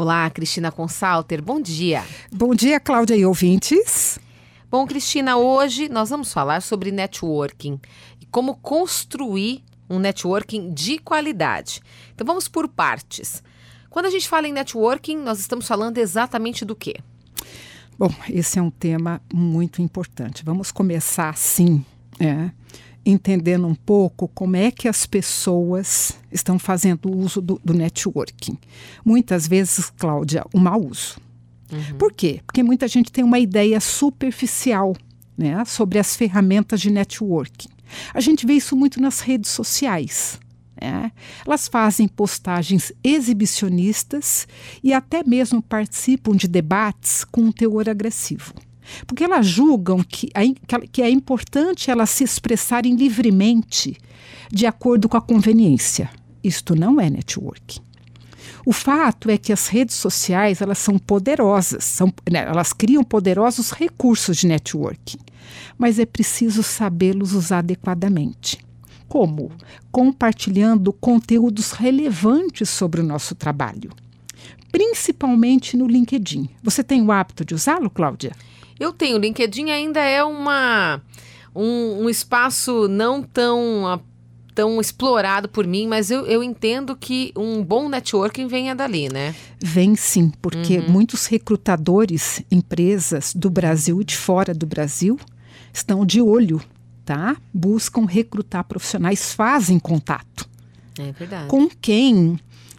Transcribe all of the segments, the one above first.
Olá, Cristina Consalter, bom dia. Bom dia, Cláudia e ouvintes. Bom, Cristina, hoje nós vamos falar sobre networking e como construir um networking de qualidade. Então vamos por partes. Quando a gente fala em networking, nós estamos falando exatamente do quê? Bom, esse é um tema muito importante. Vamos começar assim, é, entendendo um pouco como é que as pessoas estão fazendo uso do, do networking. Muitas vezes, Cláudia, o mau uso. Uhum. Por quê? Porque muita gente tem uma ideia superficial né, sobre as ferramentas de networking. A gente vê isso muito nas redes sociais. É. Elas fazem postagens exibicionistas e até mesmo participam de debates com um teor agressivo. Porque elas julgam que, que é importante elas se expressarem livremente de acordo com a conveniência. Isto não é networking. O fato é que as redes sociais elas são poderosas, são, né, elas criam poderosos recursos de networking, mas é preciso sabê-los usar adequadamente. Como? Compartilhando conteúdos relevantes sobre o nosso trabalho, principalmente no LinkedIn. Você tem o hábito de usá-lo, Cláudia? Eu tenho. O LinkedIn ainda é uma um, um espaço não tão tão explorado por mim, mas eu, eu entendo que um bom networking venha dali, né? Vem sim, porque uhum. muitos recrutadores, empresas do Brasil e de fora do Brasil estão de olho tá? Buscam recrutar profissionais, fazem contato. É verdade. Com quem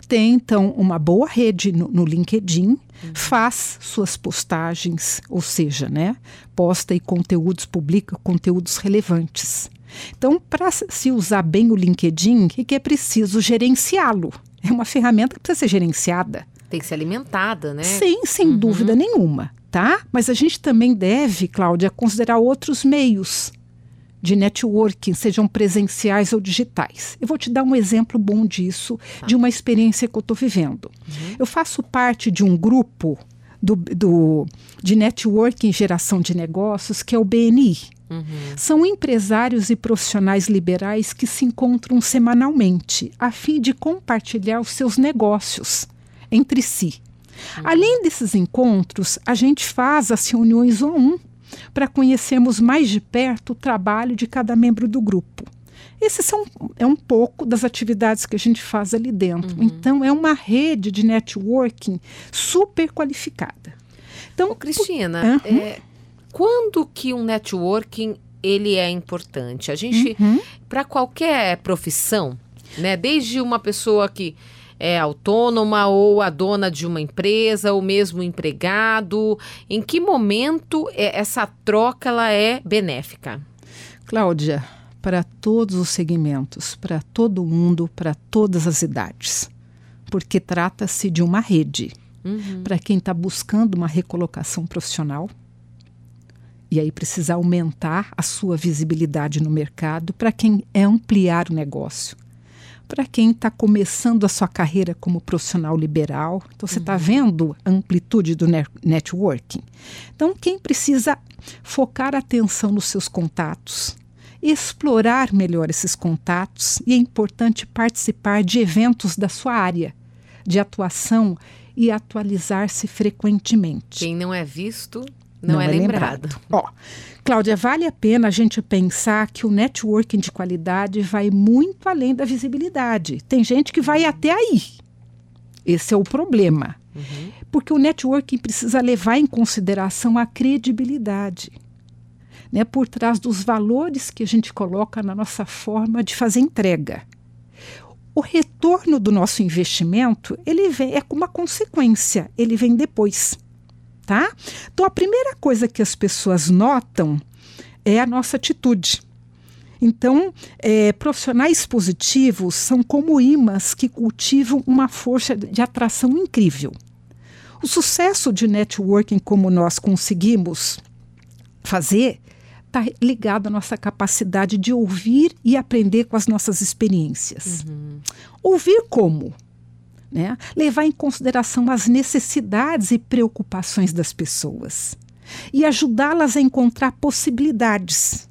tem, então, uma boa rede no, no LinkedIn, faz suas postagens, ou seja, né, posta e conteúdos, publica conteúdos relevantes. Então, para se usar bem o LinkedIn, o que é preciso gerenciá-lo? É uma ferramenta que precisa ser gerenciada. Tem que ser alimentada, né? Sim, sem uhum. dúvida nenhuma, tá? Mas a gente também deve, Cláudia, considerar outros meios de networking, sejam presenciais ou digitais. Eu vou te dar um exemplo bom disso, tá. de uma experiência que eu estou vivendo. Uhum. Eu faço parte de um grupo do, do, de networking geração de negócios, que é o BNI. Uhum. São empresários e profissionais liberais que se encontram semanalmente, a fim de compartilhar os seus negócios entre si. Uhum. Além desses encontros, a gente faz as reuniões on um para conhecermos mais de perto o trabalho de cada membro do grupo. Esses são é um pouco das atividades que a gente faz ali dentro. Uhum. Então é uma rede de networking super qualificada. Então, Ô, Cristina, uhum. é, quando que um networking ele é importante? A gente uhum. para qualquer profissão, né? Desde uma pessoa que é autônoma ou a dona de uma empresa, ou mesmo empregado? Em que momento é, essa troca ela é benéfica? Cláudia, para todos os segmentos, para todo mundo, para todas as idades, porque trata-se de uma rede. Uhum. Para quem está buscando uma recolocação profissional, e aí precisa aumentar a sua visibilidade no mercado, para quem é ampliar o negócio para quem está começando a sua carreira como profissional liberal. Então, você está uhum. vendo a amplitude do networking. Então, quem precisa focar atenção nos seus contatos, explorar melhor esses contatos, e é importante participar de eventos da sua área de atuação e atualizar-se frequentemente. Quem não é visto não, não é, é, lembrado. lembrado. Ó, Cláudia, vale a pena a gente pensar que o networking de qualidade vai muito além da visibilidade. Tem gente que vai até aí. Esse é o problema. Uhum. Porque o networking precisa levar em consideração a credibilidade. Né, por trás dos valores que a gente coloca na nossa forma de fazer entrega. O retorno do nosso investimento ele vem, é uma consequência, ele vem depois tá? Então a primeira coisa que as pessoas notam é a nossa atitude. Então, é, profissionais positivos são como imãs que cultivam uma força de atração incrível. O sucesso de networking, como nós conseguimos fazer, está ligado à nossa capacidade de ouvir e aprender com as nossas experiências. Uhum. Ouvir como? Né? levar em consideração as necessidades e preocupações das pessoas e ajudá-las a encontrar possibilidades.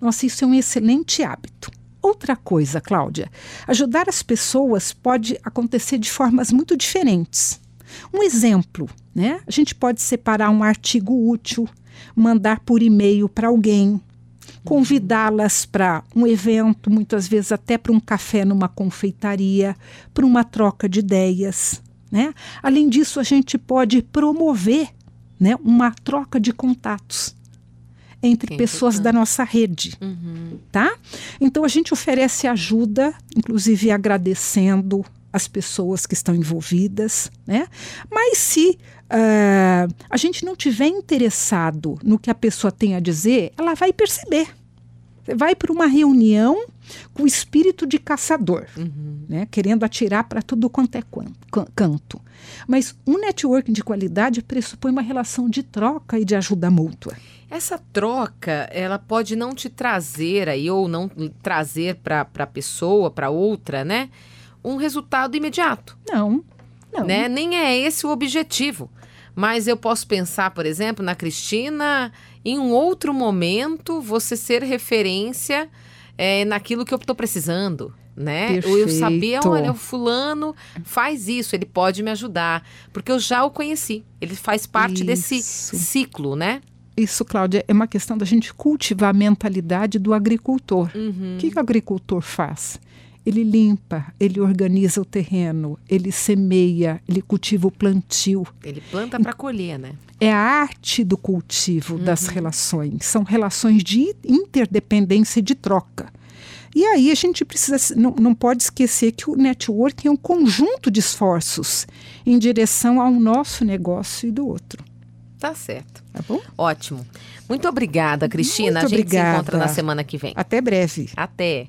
Nossa, isso é um excelente hábito. Outra coisa, Cláudia, ajudar as pessoas pode acontecer de formas muito diferentes. Um exemplo, né? A gente pode separar um artigo útil, mandar por e-mail para alguém, convidá-las para um evento, muitas vezes até para um café numa confeitaria, para uma troca de ideias. Né? Além disso, a gente pode promover né, uma troca de contatos entre pessoas da nossa rede, uhum. tá? Então a gente oferece ajuda, inclusive agradecendo as pessoas que estão envolvidas, né? Mas se uh, a gente não tiver interessado no que a pessoa tem a dizer, ela vai perceber. Você vai para uma reunião com o espírito de caçador, uhum. né? querendo atirar para tudo quanto é canto. Mas um networking de qualidade pressupõe uma relação de troca e de ajuda mútua. Essa troca, ela pode não te trazer aí, ou não trazer para a pessoa, para outra, né? Um resultado imediato. Não, não. Né? Nem é esse o objetivo. Mas eu posso pensar, por exemplo, na Cristina, em um outro momento, você ser referência é, naquilo que eu estou precisando. Né? Perfeito. Eu saber, olha, o fulano faz isso, ele pode me ajudar, porque eu já o conheci. Ele faz parte isso. desse ciclo, né? Isso, Cláudia, é uma questão da gente cultivar a mentalidade do agricultor. Uhum. O que, que o agricultor faz? Ele limpa, ele organiza o terreno, ele semeia, ele cultiva o plantio. Ele planta para colher, né? É a arte do cultivo uhum. das relações. São relações de interdependência e de troca. E aí a gente precisa, não, não pode esquecer que o networking é um conjunto de esforços em direção ao nosso negócio e do outro. Tá certo. Tá bom? Ótimo. Muito obrigada, Cristina. Muito a gente obrigada. se encontra na semana que vem. Até breve. Até.